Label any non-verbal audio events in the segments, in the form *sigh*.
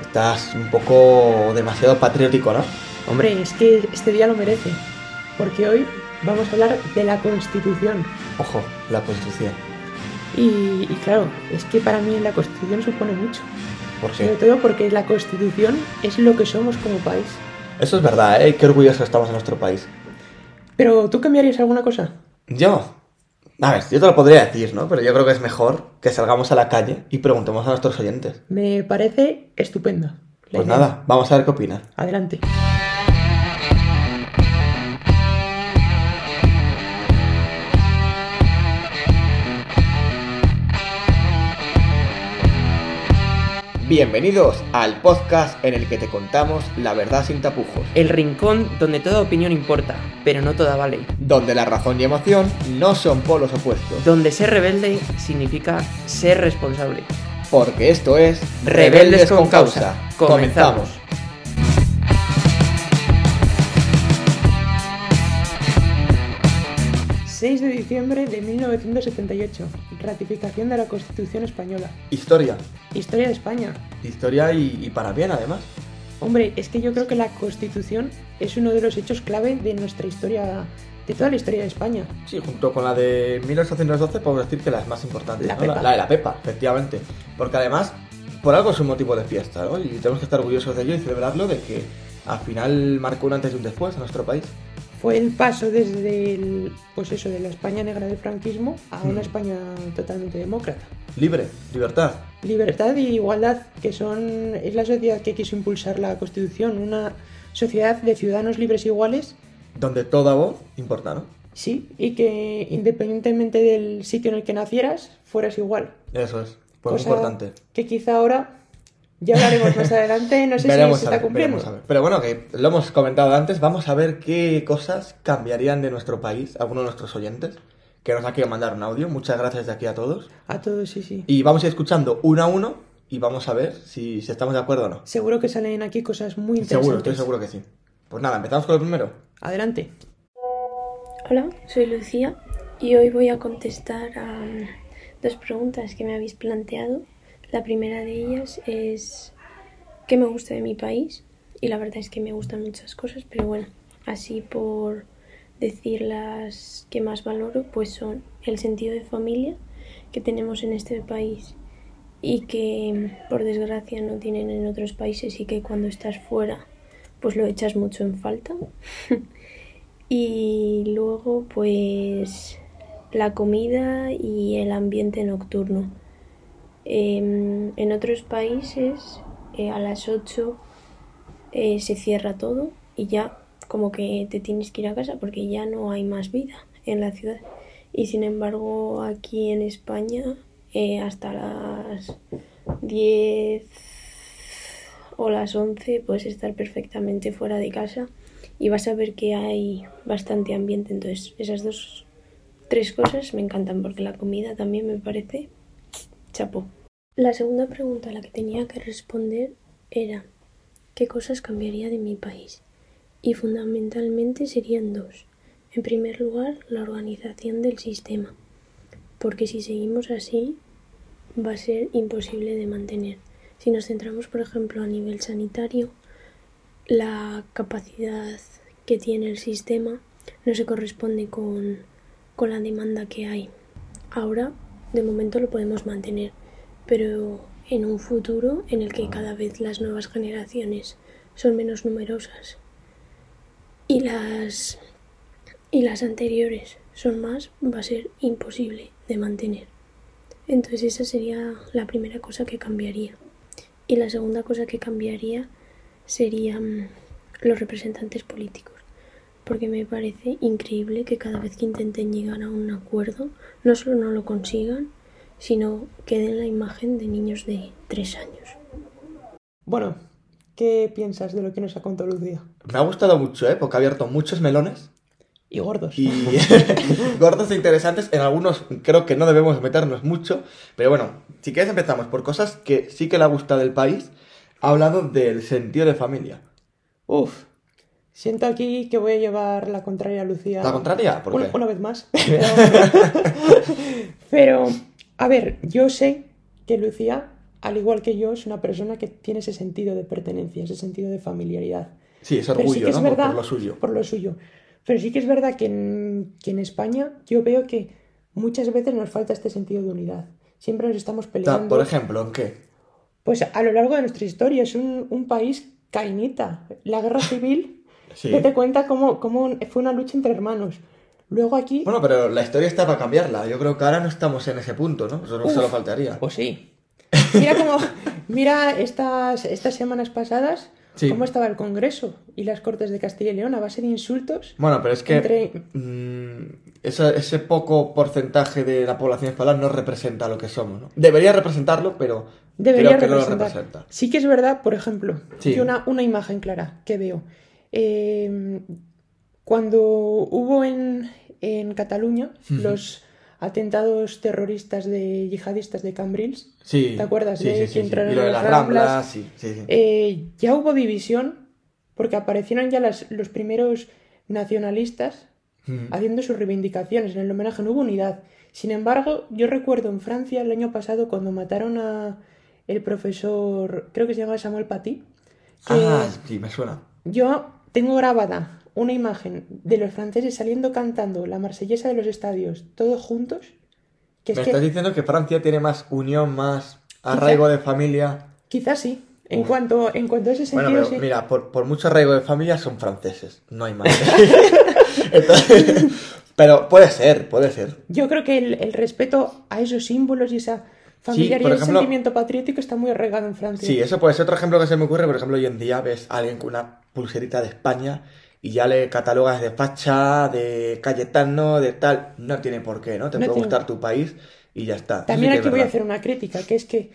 Estás un poco demasiado patriótico, ¿no? Hombre, es que este día lo merece. Porque hoy vamos a hablar de la Constitución. Ojo, la Constitución. Y, y claro, es que para mí la Constitución supone mucho. ¿Por Sobre qué? todo porque la Constitución es lo que somos como país. Eso es verdad, ¿eh? Qué orgullosos estamos en nuestro país. Pero ¿tú cambiarías alguna cosa? Yo. A ver, yo te lo podría decir, ¿no? Pero yo creo que es mejor que salgamos a la calle y preguntemos a nuestros oyentes. Me parece estupenda. la Pues idea. nada, vamos a ver qué opinan. Adelante. Bienvenidos al podcast en el que te contamos la verdad sin tapujos, El rincón donde toda opinión importa, pero no toda vale. donde la razón y emoción no son polos opuestos, Donde ser rebelde significa ser responsable. porque esto es Rebeldes con causa. Comenzamos. Comenzamos. 6 de diciembre de 1978. Ratificación de la Constitución Española. Historia, Historia de España. historia y, y para bien además. Hombre, es que yo creo que la Constitución es uno de los hechos clave de nuestra historia, de toda la historia de España. Sí, junto con la de 1812 podemos decir que la es más importante. La ¿no? Pepa. La, de la Pepa, efectivamente. Porque además, por algo es un motivo de fiesta, ¿no? Y tenemos que estar orgullosos de ello y celebrarlo de que al final marcó un antes y un después en nuestro país. Fue el paso desde el, pues eso, de la España negra del franquismo a una. España totalmente demócrata. Libre, libertad. Libertad y igualdad, que son es la sociedad que quiso impulsar la Constitución, una sociedad de ciudadanos libres e iguales, Donde toda voz importa, ¿no? sí, y que independientemente del sitio en el que nacieras, fueras igual. Eso es. Pues Cosa importante. Que quizá ahora ya hablaremos más adelante, no sé Veremos si se a está ver, cumpliendo. veremos a ver. Pero bueno, que lo hemos comentado antes, vamos a ver qué cosas cambiarían de nuestro país, algunos de nuestros oyentes, que nos ha querido mandar un audio. Muchas gracias de aquí a todos. A todos, sí, sí. Y vamos a ir escuchando uno a uno y vamos a ver si, si estamos de acuerdo o no. Seguro que salen aquí cosas muy interesantes. Seguro, estoy seguro que sí. Pues nada, empezamos con lo primero. Adelante. Hola, soy Lucía y hoy voy a contestar a dos preguntas que me habéis planteado. La primera de ellas es ¿qué me gusta de mi país? Y la verdad es que me gustan muchas cosas, pero bueno, así por decir las que más valoro, pues son el sentido de familia que tenemos en este país y que por desgracia no tienen en otros países y que cuando estás fuera pues lo echas mucho en falta. *laughs* Y luego, pues, la comida y el ambiente nocturno. Em, en otros países, eh, a las 8 eh, se cierra todo y ya como que te tienes que ir a casa porque ya no hay más vida en la ciudad. Y sin embargo, aquí en España, eh, hasta las 10 o las 11 puedes estar perfectamente fuera de casa y vas a ver que hay bastante ambiente. Entonces, esas dos, tres cosas me encantan porque la comida también me parece chapo. La segunda pregunta a la que tenía que responder era ¿qué cosas cambiaría de mi país? Y fundamentalmente serían dos. En primer lugar, la organización del sistema, porque si seguimos así va a ser imposible de mantener. Si nos centramos, por ejemplo, a nivel sanitario, la capacidad que tiene el sistema no se corresponde con, con la demanda que hay. Ahora, de momento, lo podemos mantener, pero en un futuro en el que cada vez las nuevas generaciones son menos numerosas y las, y las anteriores son más, va a ser imposible de mantener. Entonces esa sería la primera cosa que cambiaría. Y la segunda cosa que cambiaría serían los representantes políticos. Porque me parece increíble que cada vez que intenten llegar a un acuerdo, no solo no lo consigan, sino que den la imagen de niños de tres años. Bueno, ¿qué piensas de lo que nos ha contado Lucía? Me ha gustado mucho, ¿eh? Porque ha abierto muchos melones Y gordos. y *laughs* gordos e interesantes. En algunos creo que no debemos meternos mucho. Pero bueno, si quieres empezamos por cosas que sí que le gusta del país. Ha hablado del sentido de familia. Uf. Siento aquí que voy a llevar la contraria a Lucía. ¿La contraria? ¿Por una, qué? una vez más. *laughs* Pero, a ver, yo sé que Lucía al igual que yo, es una persona que tiene ese sentido de pertenencia, ese sentido de familiaridad. Sí, es orgullo, sí que es verdad, por lo suyo. por lo suyo. Pero sí que es verdad que en, que en España yo veo que muchas veces nos falta este sentido de unidad. Siempre nos estamos Ta- peleando. Por ejemplo, ¿en qué? Pues a lo largo de nuestra historia es un, un país cainita. La guerra civil, *laughs* Sí. date cuenta cómo, cómo fue una lucha entre hermanos. Luego aquí, Bueno, pero la historia está para cambiarla. Yo creo que ahora no estamos en ese punto, ¿no? Eso no Uf. solo faltaría. pues sí. Mira cómo, mira estas, estas semanas pasadas, Sí. cómo estaba el Congreso y las Cortes de Castilla y León a base de insultos. Bueno, pero es que Entre- mm, esa- ese poco porcentaje de la población española no representa lo que somos, ¿no? Debería representarlo, pero Debería creo que no lo representa. Sí que es verdad, por ejemplo, Sí. que una, una imagen clara que veo. Eh, cuando hubo en, en Cataluña los atentados terroristas de yihadistas de Cambrils, Sí. ¿Te acuerdas sí, de sí, que entraron Y lo de las las ramblas, Ramblas? eh, ya hubo división porque aparecieron ya las- los primeros nacionalistas haciendo sus reivindicaciones en el homenaje, no hubo unidad. Sin embargo, yo recuerdo en Francia el año pasado cuando mataron a el profesor, creo que se llama Samuel Paty, que Ah, sí, me suena. yo tengo grabada una imagen de los franceses saliendo cantando la marsellesa de los estadios, todos juntos, que es Me que estás diciendo que Francia tiene más unión, más arraigo de familia. quizás sí, en Uf. cuanto, en cuanto a ese Bueno, sentido pero sí. mira, por, por mucho arraigo de familia son franceses, no hay más. *laughs* Entonces, pero puede ser, puede ser. Yo creo que el, el respeto a esos símbolos y esa familiaridad por y el sentimiento patriótico está muy arraigado en Francia. Sí, eso puede ser otro ejemplo que se me ocurre. Por ejemplo, hoy en día ves a alguien con una pulserita de España y ya le catalogas de facha, de Cayetano, de tal. No tiene por qué, ¿no? Te No puede tiene- gustar tu país y ya está. También sí aquí voy a hacer una crítica, que es que,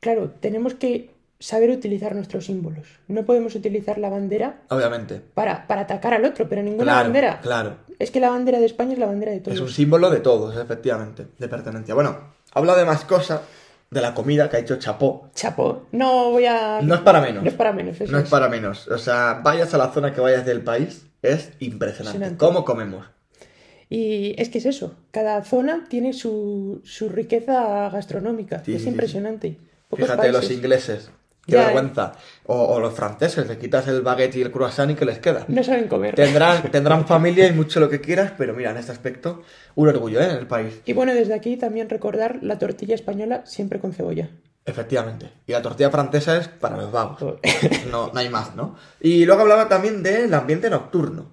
claro, tenemos que saber utilizar nuestros símbolos. No podemos utilizar la bandera Obviamente. para, para atacar al otro, pero ninguna Claro, bandera. claro. Es que la bandera de España es la bandera de todos. Es un símbolo de todos, efectivamente, de pertenencia. Bueno, habla de más cosas, de la comida que ha hecho Chapó. Chapo, no voy a... No es para menos. No es para menos, eso No es es. para menos. O sea, vayas a la zona que vayas del país, es impresionante. Impresionante. ¿Cómo comemos? Y es que es eso, cada zona tiene su, su riqueza gastronómica. Sí, es sí, impresionante. Fíjate, los ingleses. Qué Ya, vergüenza. O, o los franceses, le quitas el baguette y el croissant y que les queda. No saben comer. Tendrán, *laughs* tendrán familia y mucho lo que quieras, pero mira, en este aspecto, un orgullo, ¿eh? En el país. Y bueno, desde aquí también recordar la tortilla española siempre con cebolla. Efectivamente. Y la tortilla francesa es para los vagos. *laughs* No, no hay más, ¿no? Y luego hablaba también del ambiente nocturno.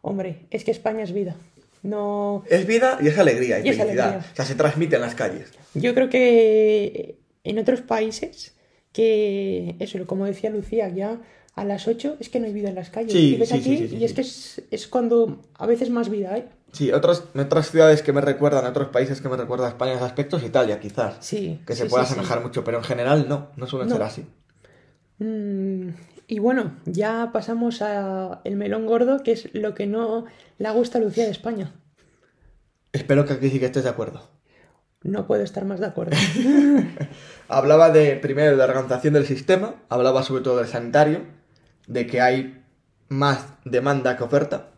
Hombre, es que España es vida. No. Es vida y es alegría y, Y es felicidad. alegría. O sea, se transmite en las calles. Yo creo que en otros países, que eso, como decía Lucía, ya a las 8 es que no hay vida en las calles. Sí, y ves sí, aquí sí, y es que es, es cuando a veces más vida hay. Sí, otros, otras ciudades que me recuerdan, otros países que me recuerdan a España en ese aspecto es Italia, quizás. Sí. Que se pueda asemejar mucho, pero en general no, no suelen No. ser así. Mm, y bueno, ya pasamos a el melón gordo, que es lo que no le gusta a Lucía de España. Espero que aquí sí que estés de acuerdo. No puedo estar más de acuerdo. *laughs* Hablaba de, primero, de la organización del sistema, hablaba sobre todo del sanitario, de que hay más demanda que oferta.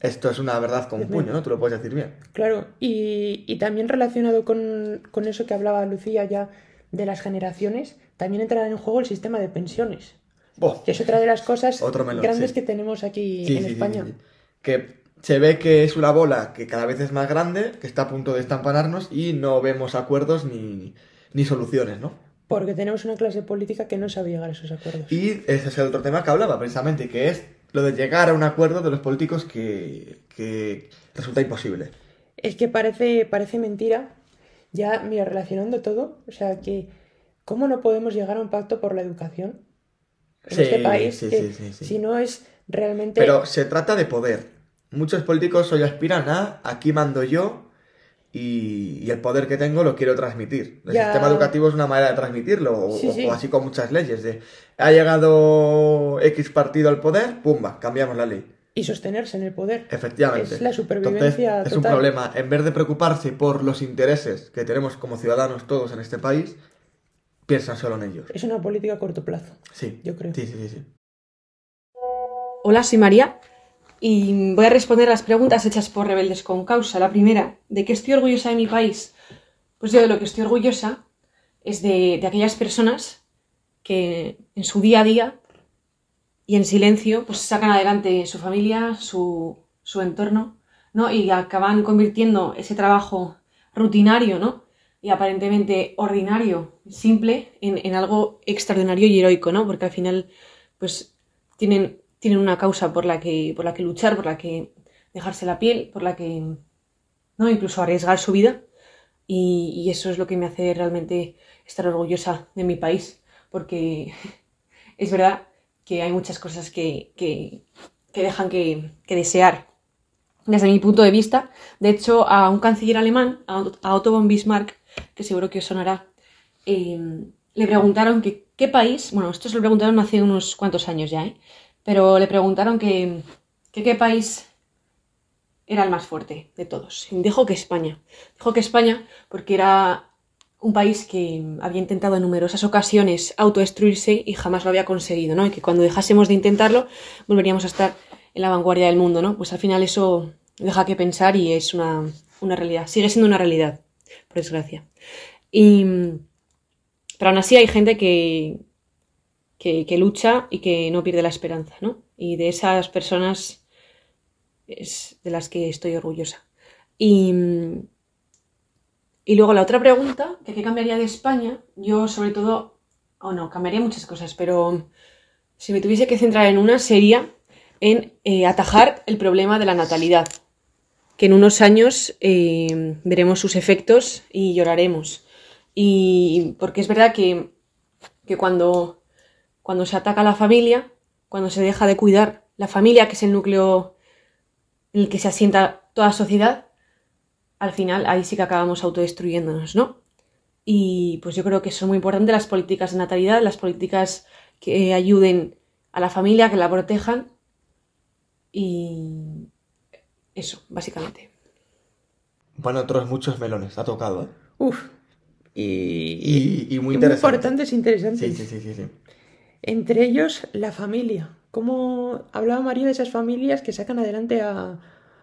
Esto es una verdad con un puño, ¿no? Tú lo puedes decir bien. Claro, y, y también relacionado con, con eso que hablaba Lucía ya de las generaciones, también entrará en juego el sistema de pensiones, Buah. que es otra de las cosas *laughs* melón, grandes sí. que tenemos aquí Sí, en sí, sí, España. sí, sí. Que se ve que es una bola que cada vez es más grande, que está a punto de estampanarnos y no vemos acuerdos ni, ni soluciones, ¿no? Porque tenemos una clase política que no sabe llegar a esos acuerdos. Y ese es el otro tema que hablaba precisamente, que es lo de llegar a un acuerdo de los políticos que, que resulta imposible. Es que parece, parece mentira, ya, mira, relacionando todo, o sea, que ¿cómo no podemos llegar a un pacto por la educación en Sí, este país? sí, que sí, sí, sí. Si no es realmente... Pero se trata de poder. Muchos políticos hoy aspiran a aquí mando yo y, y el poder que tengo lo quiero transmitir. El Ya. sistema educativo es una manera de transmitirlo, o, Sí, o- sí. o así con muchas leyes. De, ha llegado X partido al poder, pumba, cambiamos la ley. Y sostenerse en el poder. Efectivamente. Es la supervivencia Entonces, es un problema. En vez de preocuparse por los intereses que tenemos como ciudadanos todos en este país, piensan solo en ellos. Es una política a corto plazo. Sí, Yo creo. Sí, sí, sí. sí. Hola, soy María y voy a responder las preguntas hechas por Rebeldes con Causa. La primera, ¿de qué estoy orgullosa de mi país? Pues yo de lo que estoy orgullosa es de, de aquellas personas que en su día a día y en silencio pues sacan adelante su familia, su, su entorno, ¿no? Y acaban convirtiendo ese trabajo rutinario, ¿no? Y aparentemente ordinario, simple, en, en algo extraordinario y heroico, ¿no? Porque al final, pues, tienen, tienen una causa por la que, por la que luchar, por la que dejarse la piel, por la que, ¿no? Incluso arriesgar su vida. Y, y eso es lo que me hace realmente estar orgullosa de mi país, porque *laughs* es verdad que hay muchas cosas que, que, que dejan que, que desear desde mi punto de vista. De hecho, a un canciller alemán, a Otto von Bismarck, que seguro que os sonará, eh, le preguntaron que qué país, bueno, esto se lo preguntaron hace unos cuantos años ya, ¿eh? Pero le preguntaron que, qué país era el más fuerte de todos. Dijo que España. Dijo que España porque era un país que había intentado en numerosas ocasiones autodestruirse y jamás lo había conseguido, ¿no? Y que cuando dejásemos de intentarlo volveríamos a estar en la vanguardia del mundo, ¿no? Pues al final eso deja que pensar y es una, una realidad. Sigue siendo una realidad, por desgracia. Y, pero aún así hay gente que, que, lucha y que no pierde la esperanza, ¿no? Y de esas personas es de las que estoy orgullosa. Y, y luego la otra pregunta, qué cambiaría de España, yo sobre todo, o no, cambiaría muchas cosas, pero si me tuviese que centrar en una sería en eh, atajar el problema de la natalidad, que en unos años eh, veremos sus efectos y lloraremos. Y porque es verdad que, que cuando, cuando se ataca a la familia, cuando se deja de cuidar la familia, que es el núcleo en el que se asienta toda sociedad, al final ahí sí que acabamos autodestruyéndonos, ¿no? Y pues yo creo que son muy importantes las políticas de natalidad, las políticas que ayuden a la familia, que la protejan. Y eso, básicamente. Bueno, otros muchos melones, ha tocado, ¿eh? Uf. Y, Y, y muy y muy interesante. importantes e interesantes. Sí, sí, sí, sí, sí. Entre ellos, la familia. Cómo hablaba María de esas familias que sacan adelante a,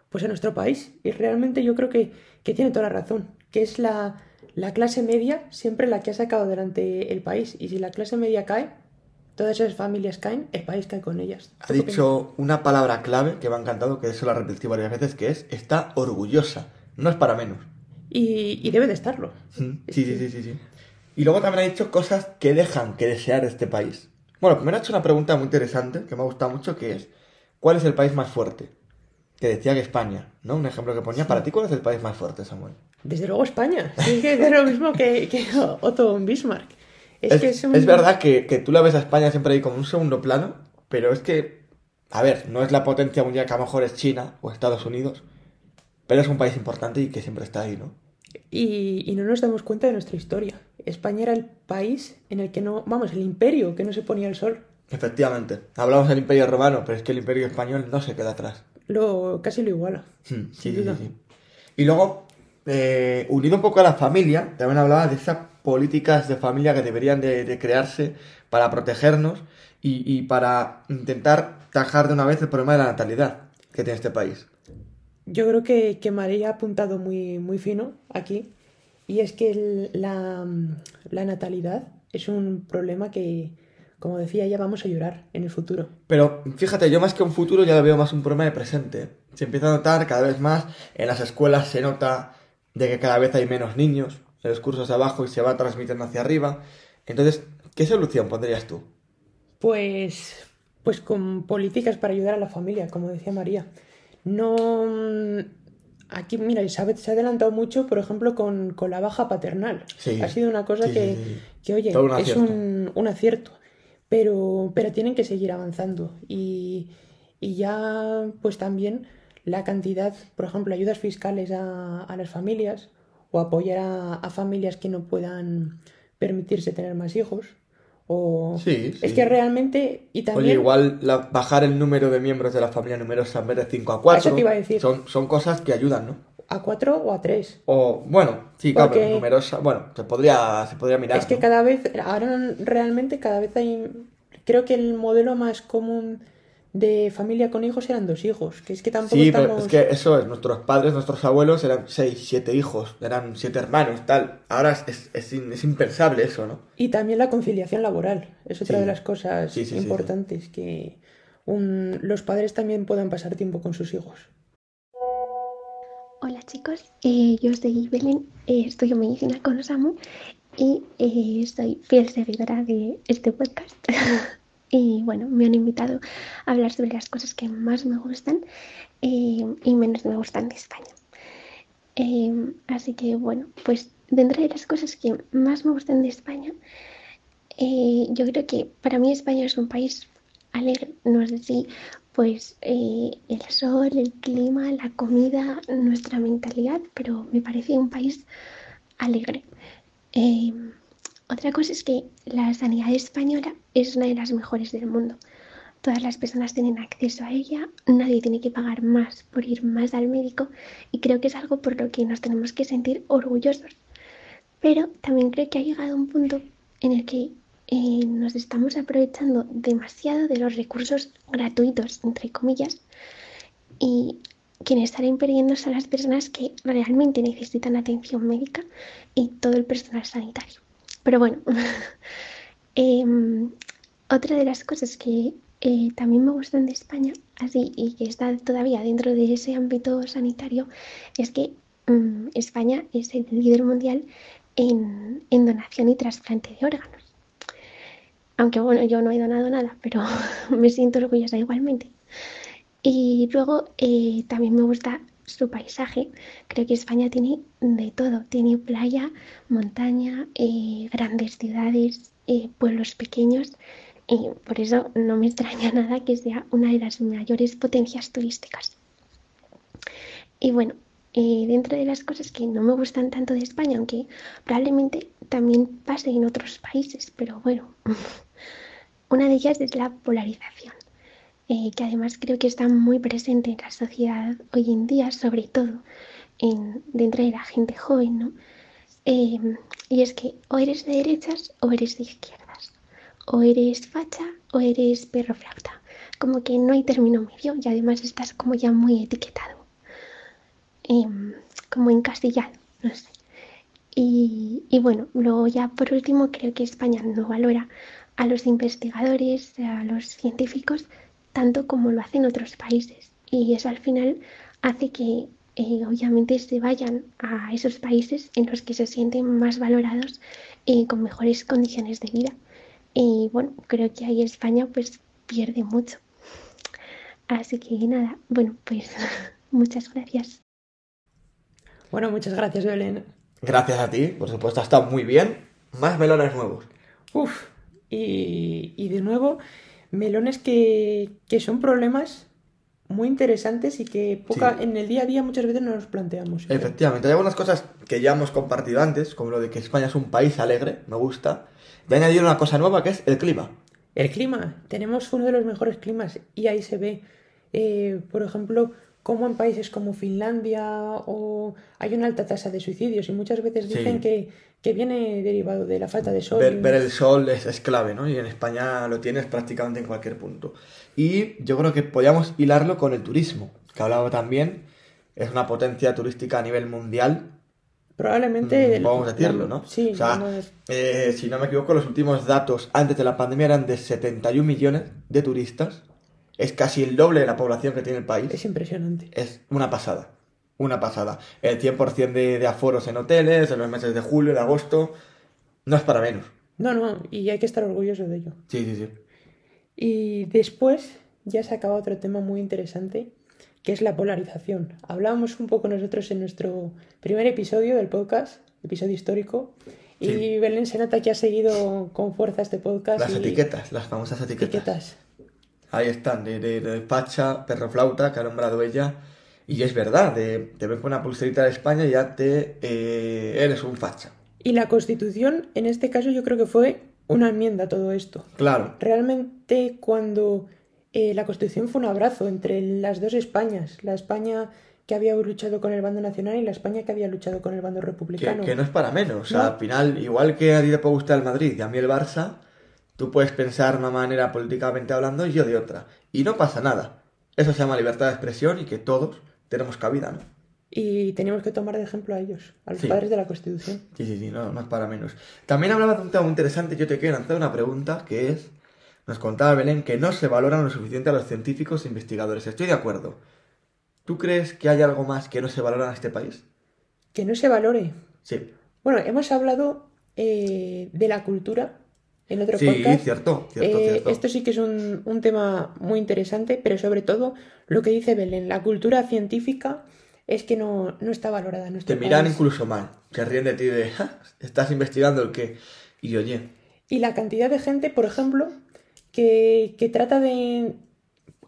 pues a nuestro país. Y realmente yo creo que, que tiene toda la razón. Que es la, la clase media siempre la que ha sacado adelante el país. Y si la clase media cae, todas esas familias caen, el país cae con ellas. Ha ¿Tú qué dicho una palabra clave que me ha encantado, que eso la repetí varias veces, que es está orgullosa. No es para menos. Y, y debe de estarlo. Sí, sí, sí, sí, sí. Y luego también ha dicho cosas que dejan que desear este país. Bueno, primero ha hecho una pregunta muy interesante que me ha gustado mucho, que es ¿cuál es el país más fuerte? Que decía que España, ¿no? Un ejemplo que ponía. Para ti, ¿cuál es el país más fuerte, Samuel? Desde luego España. Sí, que es lo mismo que, que Otto Bismarck. Es, Es, que es un... es verdad que, que tú la ves a España siempre ahí como un segundo plano, pero es que, a ver, no es la potencia mundial que a lo mejor es China o Estados Unidos, pero es un país importante y que siempre está ahí, ¿no? Y, y no nos damos cuenta de nuestra historia. España era el país en el que no, vamos, el imperio que no se ponía el sol. Efectivamente. Hablamos del Imperio Romano, pero es que el Imperio Español no se queda atrás. Lo, casi lo iguala. Hmm, Sí, sí, sí, sí. Y luego, eh, unido un poco a la familia, también hablaba de esas políticas de familia que deberían de, de crearse para protegernos y, y para intentar tajar de una vez el problema de la natalidad que tiene este país. Yo creo que, que María ha apuntado muy, muy fino aquí. Y es que el- la, la natalidad es un problema que, como decía, ya vamos a llorar en el futuro. Pero fíjate, yo más que un futuro ya lo veo más un problema de presente. Se empieza a notar cada vez más, en las escuelas se nota de que cada vez hay menos niños, en los cursos de abajo y se va transmitiendo hacia arriba. Entonces, ¿qué solución pondrías tú? Pues, pues con políticas para ayudar a la familia, como decía María. No. Aquí, mira, ha, se ha adelantado mucho, por ejemplo, con, con la baja paternal. Sí. Ha sido una cosa Sí, que, sí, que, oye, un es acierto. un, un acierto. Pero, pero tienen que seguir avanzando. Y, y ya, pues también la cantidad, por ejemplo, ayudas fiscales a, a las familias o apoyar a, a familias que no puedan permitirse tener más hijos. O... Sí, sí. Es que realmente, y también... Oye, igual la- bajar el número de miembros de la familia numerosa en vez de 5 a 4. Eso te iba a decir. Son, son cosas que ayudan, ¿no? a cuatro o a tres. O, bueno, sí, claro, Porque- pero numerosa. Bueno, se podría, se podría mirar. Es que ¿no? cada vez, ahora realmente cada vez hay, creo que el modelo más común de familia con hijos eran dos hijos, que es que tampoco Sí, estamos... pero es que eso es, nuestros padres, nuestros abuelos eran seis, siete hijos, eran siete hermanos, tal. Ahora es, es, es impensable eso, ¿no? Y también la conciliación laboral, es otra Sí. de las cosas Sí, sí, sí, importantes, que un- los padres también puedan pasar tiempo con sus hijos. Hola chicos, eh, yo soy Belén, eh, estudio medicina con Osamu y eh, soy fiel seguidora de este podcast. *laughs* y bueno, me han invitado a hablar sobre las cosas que más me gustan eh, y menos me gustan de España. Eh, así que bueno, pues dentro de las cosas que más me gustan de España, eh, yo creo que para mí España es un país alegre, no sé si pues el sol, el clima, la comida, nuestra mentalidad, pero me parece un país alegre. Otra cosa es que la sanidad española es una de las mejores del mundo. Todas las personas tienen acceso a ella, nadie tiene que pagar más por ir más al médico y creo que es algo por lo que nos tenemos que sentir orgullosos. Pero también creo que ha llegado un punto en el que eh, nos estamos aprovechando demasiado de los recursos gratuitos, entre comillas, y quienes salen perdiendo son las personas que realmente necesitan atención médica y todo el personal sanitario. Pero bueno, *laughs* em, otra de las cosas que eh, también me gustan de España, así y que está todavía dentro de ese ámbito sanitario, es que mm, España es el líder mundial en, donación y trasplante de órganos. Aunque bueno, yo no he donado nada, pero *laughs* me siento orgullosa igualmente. Y luego eh, también me gusta su paisaje. Creo que España tiene de todo. Tiene playa, montaña, eh, grandes ciudades, eh, pueblos pequeños. Y por eso no me extraña *laughs* nada que sea una de las mayores potencias turísticas. Y bueno, eh, dentro de las cosas que no me gustan tanto de España, aunque probablemente también pase en otros países, pero bueno, *laughs* una de ellas es la polarización, eh, que además creo que está muy presente en la sociedad hoy en día, sobre todo en, dentro de la gente joven, ¿no? Eh, y es que o eres de derechas o eres de izquierdas, o eres facha o eres perro flauta, como que no hay término medio y además estás como ya muy etiquetado em, como encasillado, no sé. Y bueno, luego ya por último creo que España no valora a los investigadores, a los científicos, tanto como lo hacen otros países. Y eso al final hace que eh, obviamente se vayan a esos países en los que se sienten más valorados y con mejores condiciones de vida. Y bueno, creo que ahí España pues pierde mucho. Así que nada, bueno, pues *laughs* muchas gracias. Bueno, muchas gracias, Belén. Gracias a ti, por supuesto, ha estado muy bien. Más melones nuevos. Uf, y, y de nuevo, melones que, que son problemas muy interesantes y que poca, Sí. en el día a día muchas veces no nos planteamos. Efectivamente, hay algunas cosas que ya hemos compartido antes, como lo de que España es un país alegre, me gusta. Y añadir una cosa nueva que es el clima. El clima, tenemos uno de los mejores climas y ahí se ve, eh, por ejemplo, como en países como Finlandia o hay una alta tasa de suicidios y muchas veces Sí. dicen que, que viene derivado de la falta de sol. Ver, ver el sol es, es clave, ¿no? Y en España lo tienes prácticamente en cualquier punto. Y yo creo que podíamos hilarlo con el turismo, que hablaba también, es una potencia turística a nivel mundial, Probablemente... Mm, Vamos a decirlo, ¿no? Sí, O sea, no es- eh, si no me equivoco, los últimos datos antes de la pandemia eran de 71 millones de turistas. Es casi el doble de la población que tiene el país. es impresionante. Es una pasada. Una pasada. El 100% de, de aforos en hoteles, en los meses de julio, de agosto. No es para menos. No, no, y hay que estar orgulloso de ello. Sí, sí, sí. Y después ya se acaba otro tema muy interesante, que es la polarización. Hablábamos un poco nosotros en nuestro primer episodio del podcast, episodio histórico, y. Belén se nota que ha seguido con fuerza este podcast. Las y- etiquetas, las famosas etiquetas. etiquetas. Ahí están, de, de, de facha, perro flauta, que ha nombrado ella. Y es verdad, de, te ven con una pulserita de España y ya te eh, eres un facha. Y la Constitución, en este caso, yo creo que fue una enmienda a todo esto. Claro, Realmente cuando eh, la Constitución fue un abrazo entre las dos Españas, la España que había luchado con el bando nacional y la España que había luchado con el bando que, republicano. que no es para menos. O sea, No. al final, igual que a ti te puede gustar el Madrid y a mí el Barça, Tú puedes pensar de una manera políticamente hablando y yo de otra. Y no pasa nada. Eso se llama libertad de expresión y que todos tenemos cabida, ¿no? Y tenemos que tomar de ejemplo a ellos, a los Sí. padres de la Constitución. Sí, sí, sí, no, no es para menos. También hablaba de un tema muy interesante. Yo te quiero lanzar una pregunta que es: nos contaba Belén que no se valoran lo suficiente a los científicos e investigadores. Estoy de acuerdo. ¿Tú crees que hay algo más que no se valora en este país? Que no se valore. Sí. Bueno, hemos hablado eh, de la cultura en otro Sí, podcast. cierto, cierto, Eh, cierto. Esto sí que es un, un tema muy interesante, pero sobre todo lo que dice Belén, la cultura científica es que no, no está valorada en Te miran país. incluso mal. Se ríen de ti de, "Ja, estás investigando el qué. Y oye, Y la cantidad de gente, por ejemplo, que, que trata de...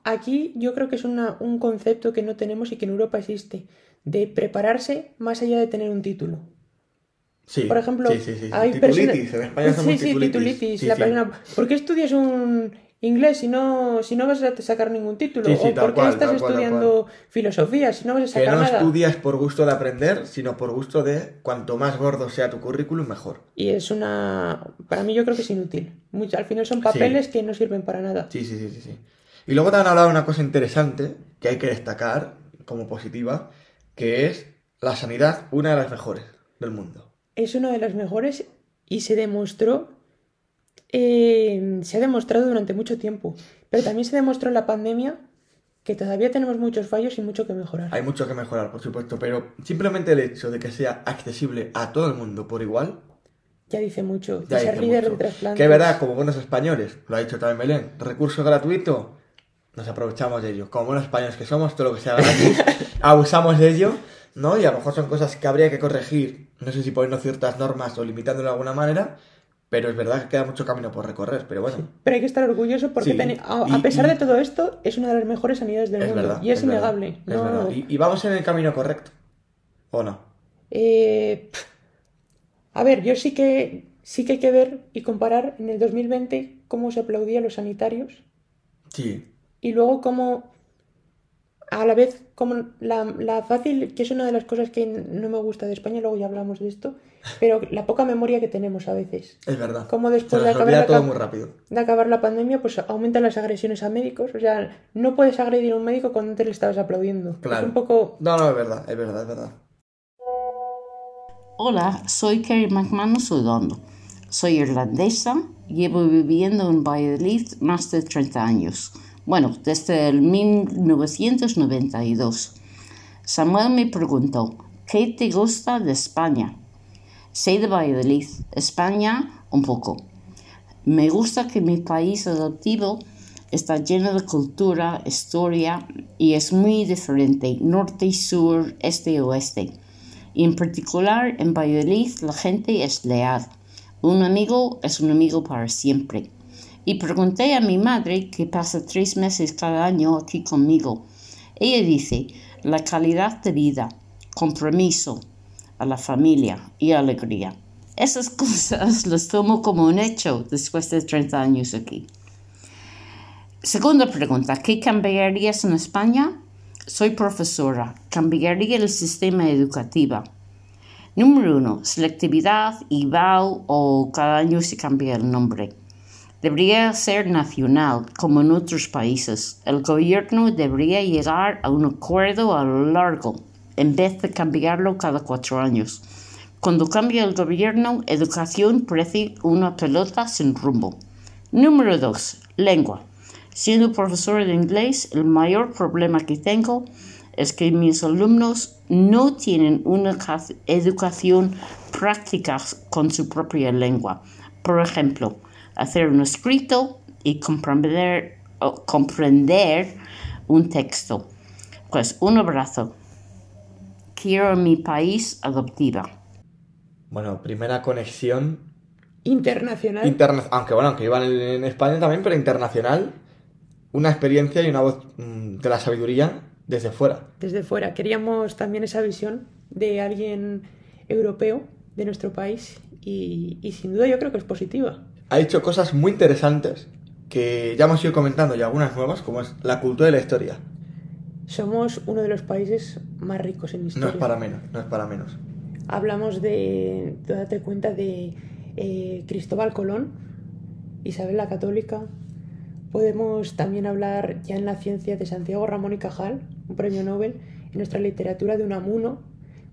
Aquí yo creo que es una- un concepto que no tenemos y que en Europa existe, de prepararse más allá de tener un título. Sí. Por ejemplo, sí, sí, hay titulitis. personas- En España sí, sí, titulitis. la sí. persona, ¿Por qué estudias un inglés si no, si no vas a sacar ningún título? ¿O por qué cual, estás cual, estudiando filosofía si no vas a Que sacar no nada? estudias por gusto de aprender, sino por gusto de cuanto más gordo sea tu currículum, mejor. Y es una... Para mí yo creo que es inútil. Mucho- al final son papeles que no sirven para nada. Sí, sí, sí, sí, sí. Y luego te han hablado de una cosa interesante que hay que destacar como positiva, que es la sanidad, una de las mejores del mundo. Es una de las mejores y se demostró... eh, se ha demostrado durante mucho tiempo. Pero también se demostró en la pandemia que todavía tenemos muchos fallos y mucho que mejorar. Hay mucho que mejorar, por supuesto, pero simplemente el hecho de que sea accesible a todo el mundo por igual, Ya dice mucho. Ya ser dice líder mucho. de. Que verdad, como buenos españoles, lo ha dicho también Belén, recurso gratuito, nos aprovechamos de ello. Como buenos españoles que somos, todo lo que sea gratis, *laughs* abusamos de ello, ¿no? Y a lo mejor son cosas que habría que corregir, no sé si poniendo ciertas normas o limitándolo de alguna manera, pero es verdad que queda mucho camino por recorrer, pero bueno. Pero hay que estar orgulloso porque Sí, a, y- a pesar y- de todo esto, es una de las mejores sanidades del Es mundo. verdad. y es, innegable. es no- verdad. Y, y vamos en el camino correcto. ¿O no? Eh, a ver, yo sí que sí que hay que ver y comparar en el 2020 cómo se aplaudía a los sanitarios Sí. y luego cómo a la vez como la, la fácil, que es una de las cosas que no me gusta de España, luego ya hablamos de esto, pero la poca memoria que tenemos a veces. Es verdad. Como después de acabar la todo cap- muy rápido. de acabar la pandemia, pues aumentan las agresiones a médicos. O sea, no puedes agredir a un médico cuando antes le estabas aplaudiendo. Claro. Es un poco... No, no, es verdad, es verdad, es verdad. Hola, soy Kerry McManus Odondo. Soy irlandesa, llevo viviendo en Valladolid más de 30 años. Bueno, desde el 1992. Samuel me preguntó, ¿qué te gusta de España? Soy de Valladolid, España un poco. Me gusta que mi país adoptivo está lleno de cultura, historia y es muy diferente, norte y sur, este y oeste. Y en particular en Valladolid la gente es leal. Un amigo es un amigo para siempre. Y pregunté a mi madre, que pasa tres meses cada año aquí conmigo. Ella dice, la calidad de vida, compromiso a la familia y alegría. Esas *laughs* cosas las tomo como un hecho después de 30 años aquí. Segunda pregunta, ¿qué cambiarías en España? Soy profesora, cambiaría el sistema educativo. Número uno, selectividad, IVAL o cada año se cambia el nombre. Debería ser nacional, como en otros países. El gobierno debería llegar a un acuerdo a lo largo, en vez de cambiarlo cada cuatro años. Cuando cambia el gobierno, educación parece una pelota sin rumbo. Número 2. Lengua. Siendo profesor de inglés, el mayor problema que tengo es que mis alumnos no tienen una ca- educación práctica con su propia lengua. Por ejemplo, hacer un escrito y comprender, o comprender un texto. Pues un abrazo. Quiero mi país adoptiva. Bueno, primera conexión Internacional. internacional. Aunque bueno, aunque iban en, en España también, pero internacional. Una experiencia y una voz mm, de la sabiduría desde fuera. desde fuera. Queríamos también esa visión de alguien europeo de nuestro país y, y sin duda yo creo que es positiva. Ha dicho cosas muy interesantes que ya hemos ido comentando y algunas nuevas, como es la cultura y la historia. Somos uno de los países más ricos en No historia. es para menos, no es para menos. Hablamos de, date cuenta de eh, Cristóbal Colón, Isabel la Católica. Podemos también hablar ya en la ciencia de Santiago Ramón y Cajal, un premio Nobel, en nuestra literatura de Unamuno,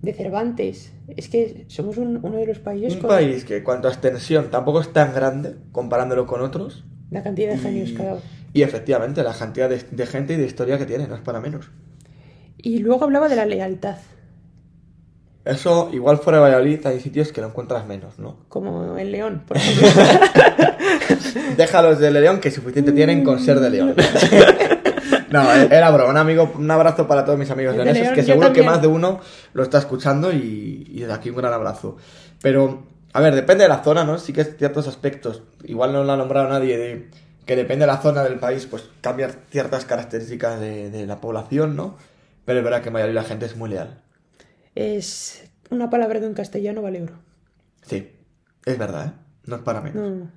de Cervantes. Es que somos un- uno de los países Un con país que, cuanto a extensión, tampoco es tan grande comparándolo con otros. la cantidad de genios Y, cada y efectivamente, la cantidad de, de gente y de historia que tiene, no es para menos. Y luego hablaba de la lealtad, Eso, igual fuera de Valladolid, hay sitios que lo encuentras menos, ¿no? como el león, por *laughs* ejemplo. Déjalos de León, que suficiente tienen con ser de León. *laughs* no, era broma. Un amigo, un abrazo para todos mis amigos De leoneses, León, que seguro que más de uno lo está escuchando y, y desde aquí un gran abrazo. Pero, a ver, depende de la zona, ¿no? Sí que es ciertos aspectos, igual no lo ha nombrado nadie, de que depende de la zona del país, pues cambian ciertas características de, de la población, ¿no? Pero es verdad que en Valladolid la gente es muy leal. es una palabra de un castellano vale oro. Sí, es verdad, ¿eh? No es para menos. No.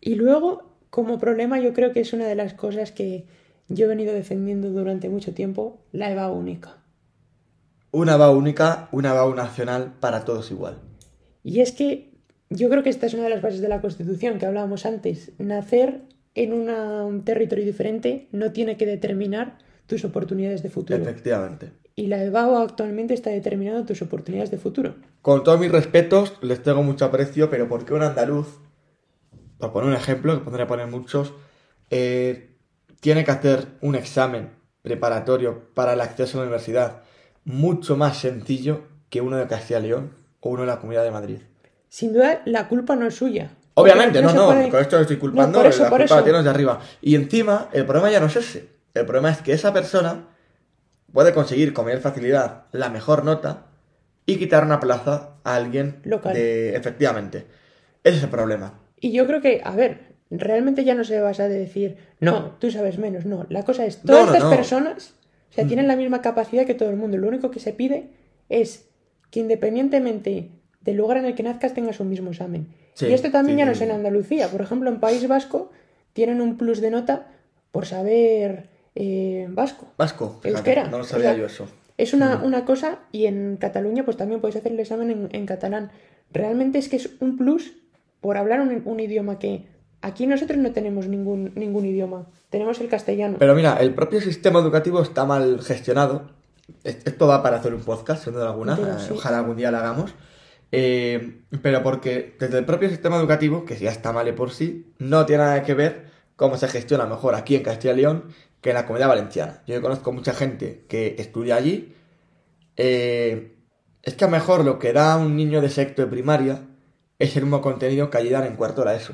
Y luego, como problema, yo creo que es una de las cosas que yo he venido defendiendo durante mucho tiempo, la EVA única. Una va única, una va nacional para todos igual. Y es que yo creo que esta es una de las bases de la Constitución que hablábamos antes. Nacer en una- un territorio diferente no tiene que determinar tus oportunidades de futuro. Efectivamente. Y la EVAO actualmente está determinando tus oportunidades de futuro. Con todos mis respetos, les tengo mucho aprecio, pero ¿por qué un andaluz, por poner un ejemplo, que podría poner muchos, eh, tiene que hacer un examen preparatorio para el acceso a la universidad mucho más sencillo que uno de Castilla y León o uno de la Comunidad de Madrid? Sin duda, la culpa no es suya. Obviamente, no, no, puede- con esto estoy culpando, No, por eso, la por culpa la eso. tiene los de arriba. Y encima, el problema ya no es ese. El problema es que esa persona puede conseguir con mayor facilidad la mejor nota y quitar una plaza a alguien Local. de. Efectivamente. Ese es el problema. Y yo creo que, a ver, realmente ya no se basa de decir, no, tú sabes menos, no. La cosa es, todas no, estas no. personas, o sea, tienen la misma capacidad que todo el mundo. Lo único que se pide es que independientemente del lugar en el que nazcas tengas un mismo examen. Sí, y esto también sí, ya no es en. Andalucía. Por ejemplo, en País Vasco tienen un plus de nota por saber eh, vasco. Vasco. Euskera. No lo O sabía sea, yo eso. Es una, una cosa y en Cataluña pues también puedes hacer el examen en, en catalán. Realmente es que es un plus por hablar un, un idioma que aquí nosotros no tenemos ningún, ningún idioma. Tenemos el castellano. Pero mira, el propio sistema educativo está mal gestionado. Es- Esto va para hacer un podcast, sin duda alguna. Entero, eh, sí. Ojalá algún día lo hagamos. Eh, pero porque desde el propio sistema educativo, que ya está mal de por sí, no tiene nada que ver cómo se gestiona mejor aquí en Castilla y León que en la comunidad valenciana. Yo conozco mucha gente que estudia allí. eh, es que a lo mejor lo que da un niño de sexto de primaria es el mismo contenido que allí dan en cuarto de la ESO.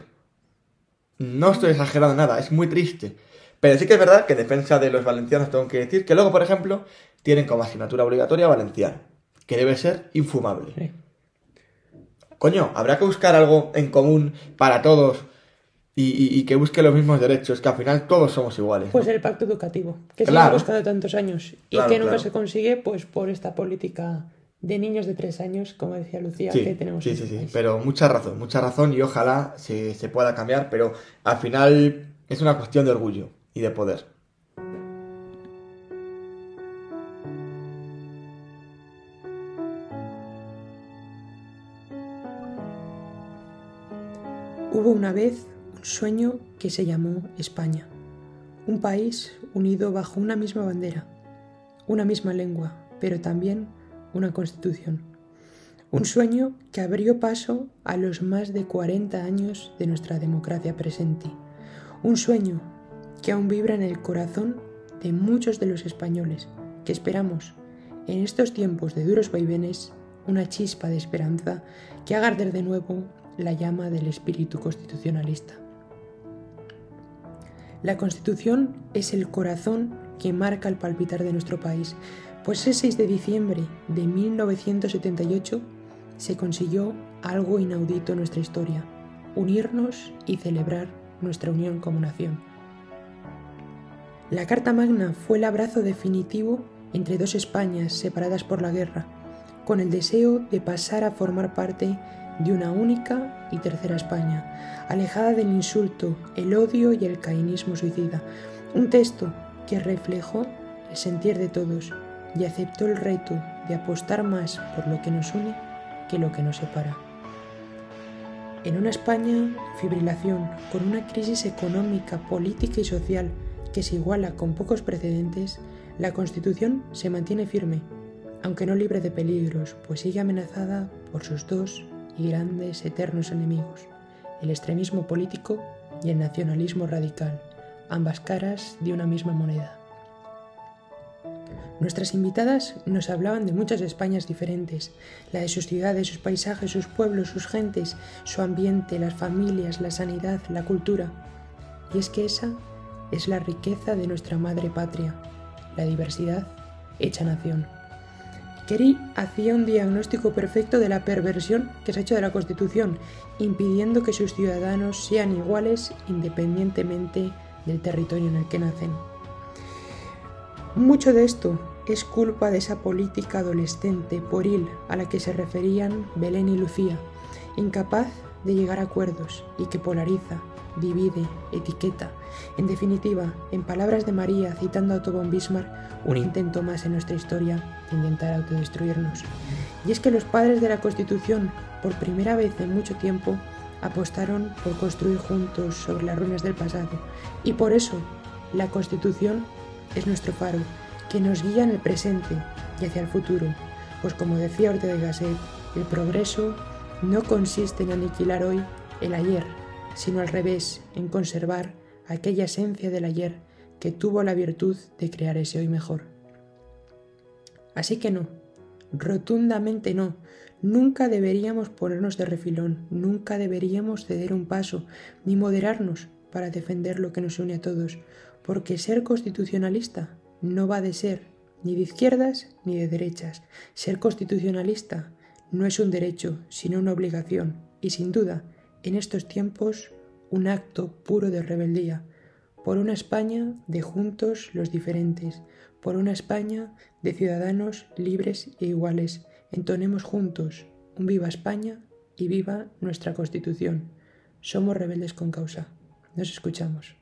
No estoy exagerando nada, es muy triste. Pero sí que es verdad que en defensa de los valencianos tengo que decir que luego, por ejemplo, tienen como asignatura obligatoria valenciano, que debe ser infumable. Sí. Coño, habrá que buscar algo en común para todos y, y- y que busque los mismos derechos, que al final todos somos iguales. ¿no? Pues el pacto educativo, que se ha buscado tantos años y Claro, que nunca claro. se consigue pues por esta política de niños de tres años, como decía Lucía, Sí, que tenemos sí, sí, este sí, país. pero mucha razón, mucha razón y ojalá se, se pueda cambiar, pero al final es una cuestión de orgullo y de poder. Hubo una vez un sueño que se llamó España, un país unido bajo una misma bandera, una misma lengua, pero también una constitución. Un sueño que abrió paso a los más de 40 años de nuestra democracia presente. Un sueño que aún vibra en el corazón de muchos de los españoles que esperamos en estos tiempos de duros vaivenes una chispa de esperanza que haga arder de nuevo la llama del espíritu constitucionalista. La Constitución es el corazón que marca el palpitar de nuestro país, pues el 6 de diciembre de 1978 se consiguió algo inaudito en nuestra historia, unirnos y celebrar nuestra unión como nación. La Carta Magna fue el abrazo definitivo entre dos Españas separadas por la guerra, con el deseo de pasar a formar parte de una única y tercera España, alejada del insulto, el odio y el cainismo suicida. Un texto que reflejó el sentir de todos y aceptó el reto de apostar más por lo que nos une que lo que nos separa. En una España, fibrilación, con una crisis económica, política y social que se iguala con pocos precedentes, la Constitución se mantiene firme, aunque no libre de peligros, pues sigue amenazada por sus dos y grandes eternos enemigos, el extremismo político y el nacionalismo radical, ambas caras de una misma moneda. Nuestras invitadas nos hablaban de muchas Españas diferentes, la de sus ciudades, sus paisajes, sus pueblos, sus gentes, su ambiente, las familias, la sanidad, la cultura. Y es que esa es la riqueza de nuestra madre patria, la diversidad hecha nación. Kerry hacía un diagnóstico perfecto de la perversión que se ha hecho de la Constitución, impidiendo que sus ciudadanos sean iguales independientemente del territorio en el que nacen. Mucho de esto es culpa de esa política adolescente poril a la que se referían Belén y Lucía, incapaz de llegar a acuerdos y que polariza, divide, etiqueta. En definitiva, en palabras de María citando a Otto von Bismarck, un intento más en nuestra historia de intentar autodestruirnos. Y es que los padres de la Constitución, por primera vez en mucho tiempo, apostaron por construir juntos sobre las ruinas del pasado. Y por eso, la Constitución es nuestro faro, que nos guía en el presente y hacia el futuro, pues como decía Ortega Gasset, el progreso no consiste en aniquilar hoy el ayer, sino al revés, en conservar aquella esencia del ayer que tuvo la virtud de crear ese hoy mejor. Así que no, rotundamente no, nunca deberíamos ponernos de refilón, nunca deberíamos ceder un paso, ni moderarnos para defender lo que nos une a todos, porque ser constitucionalista no va de ser ni de izquierdas ni de derechas. Ser constitucionalista no es un derecho, sino una obligación, y sin duda, en estos tiempos, un acto puro de rebeldía, por una España de juntos los diferentes, por una España de ciudadanos libres e iguales. Entonemos juntos un viva España y viva nuestra Constitución. Somos rebeldes con causa. Nos escuchamos.